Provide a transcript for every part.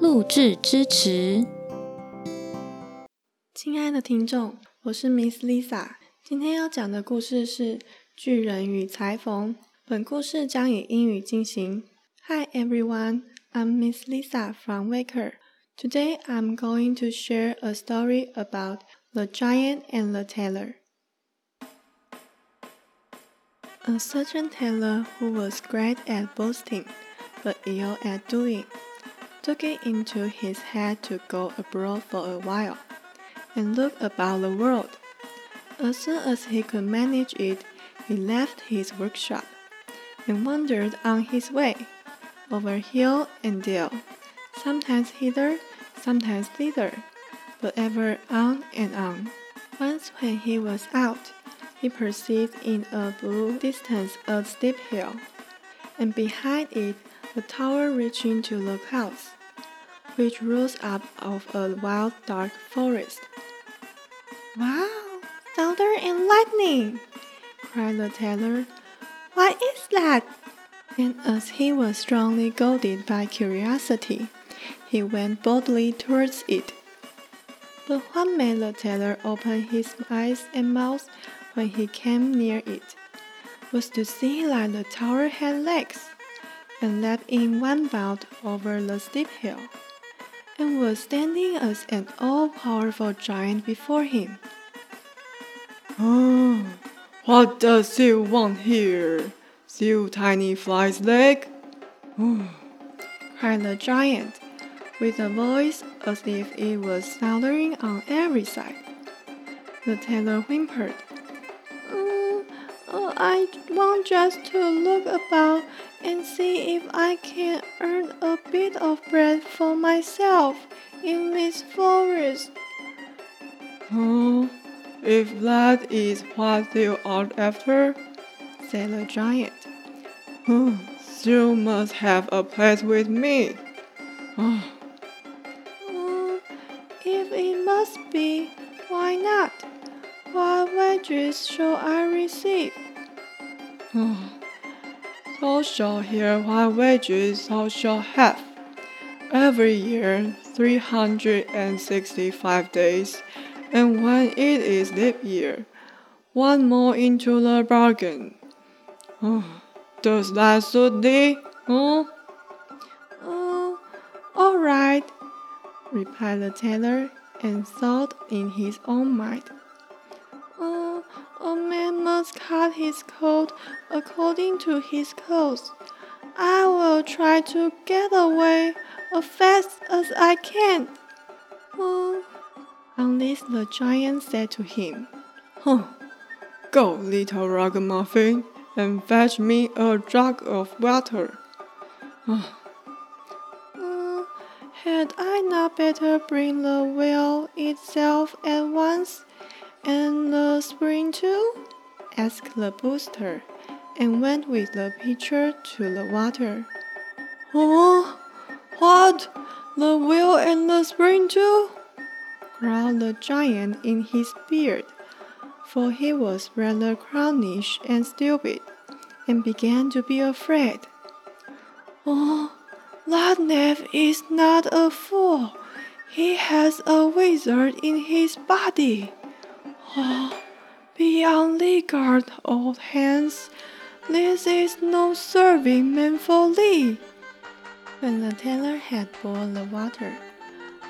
录制支持。亲爱的听众，我是 Miss Lisa，今天要讲的故事是《巨人与裁缝》。本故事将以英语进行。Hi everyone, I'm Miss Lisa from Waker. Today I'm going to share a story about the giant and the tailor. A certain tailor who was great at boasting, but ill at doing, took it into his head to go abroad for a while, and look about the world. As soon as he could manage it, he left his workshop, and wandered on his way, over hill and dale, sometimes hither, sometimes thither, but ever on and on. Once when he was out, he perceived in a blue distance a steep hill, and behind it a tower reaching to the clouds, which rose up of a wild dark forest. Wow! Thunder and lightning! cried the tailor. What is that? And as he was strongly goaded by curiosity, he went boldly towards it. But what made the tailor open his eyes and mouth when he came near it was to see that the tower had legs, and leapt in one bound over the steep hill, and was standing as an all-powerful giant before him. Oh, what does you want here, you tiny fly's leg? Oh, cried the giant, with a voice as if it was thundering on every side. The tailor whimpered. "Mm, uh, I want just to look about and see if I can earn a bit of bread for myself in this forest. oh, if that is what you are after, said the giant. oh, you must have a place with me. Oh, "Mm, if it must be, why not? What wages shall I receive? oh. Thou shalt hear what wages thou shalt have. Every year, 365 days, and when it is leap year, one more into the bargain. Oh, does that suit thee? Oh? Oh, all right, replied the tailor, and thought in his own mind. Oh, a man must cut his coat according to his clothes. I will try to get away as fast as I can. Oh. On this, the giant said to him, Huh. Go, little ragamuffin, and fetch me a jug of water. "Uh, had I not better bring the wheel itself at once, and the spring too? asked the booster, and went with the pitcher to the water. Oh, what? The wheel and the spring too? growled the giant in his beard, for he was rather clownish and stupid, and began to be afraid. Oh, that knave is not a fool. He has a wizard in his body. Oh, be on the guard, old hands. This is no serving meant for thee. When the tailor had boiled the water,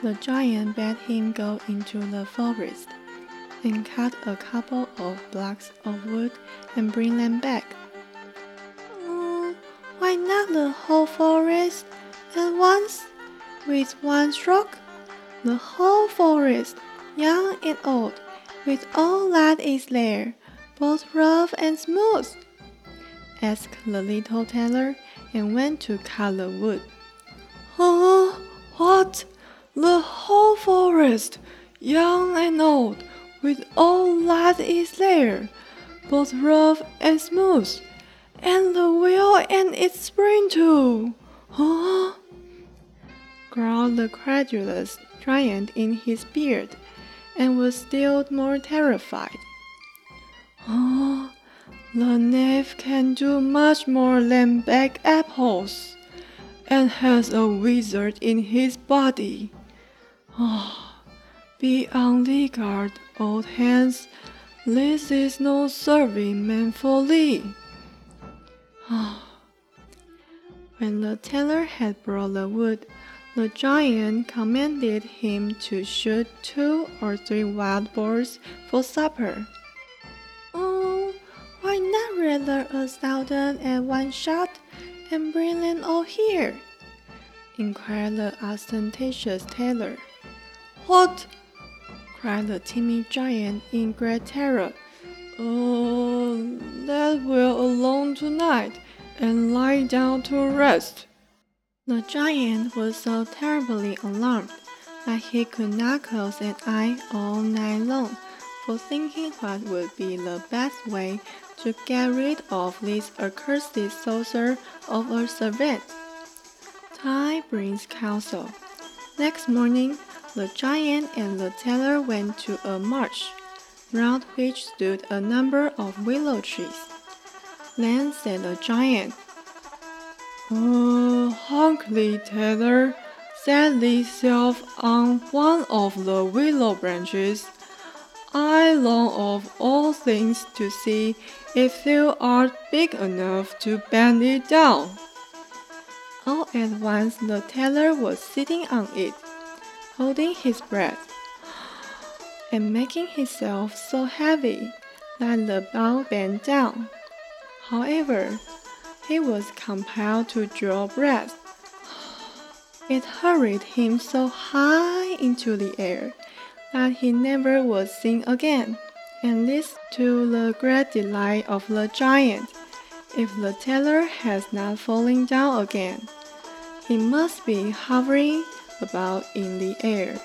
the giant bade him go into the forest and cut a couple of blocks of wood and bring them back. "Mm, why not the whole forest at once? With one stroke, the whole forest, young and old, with all that is there, both rough and smooth? asked the little tailor, and went to cut the wood. Oh, What? The whole forest, young and old, with all that is there, both rough and smooth, and the wheel and its spring too. Huh? growled the credulous giant in his beard, and was still more terrified. Oh, the knave can do much more than bake apples, and has a wizard in his body. Oh, be on the guard, old hands. This is no serving man for thee. Ah. when the tailor had brought the wood, the giant commanded him to shoot two or three wild boars for supper. Oh, why not rather a thousand at one shot and bring them all here? inquired the ostentatious tailor. What? cried the timid giant in great terror. Oh, that will alone tonight and lie down to rest. The giant was so terribly alarmed that he could not close an eye all night long for thinking what would be the best way to get rid of this accursed saucer of a servant. Time brings counsel. Next morning, the giant and the tailor went to a marsh, round which stood a number of willow trees. Then said the giant, Mm, oh, Hunkley Tailor, set himself on one of the willow branches. I long of all things to see if thou art big enough to bend it down. All at once the tailor was sitting on it, holding his breath, and making himself so heavy that the bough bent down. However, he was compelled to draw breath. It hurried him so high into the air that he never was seen again, and this to the great delight of the giant. If the tailor has not fallen down again, he must be hovering about in the air.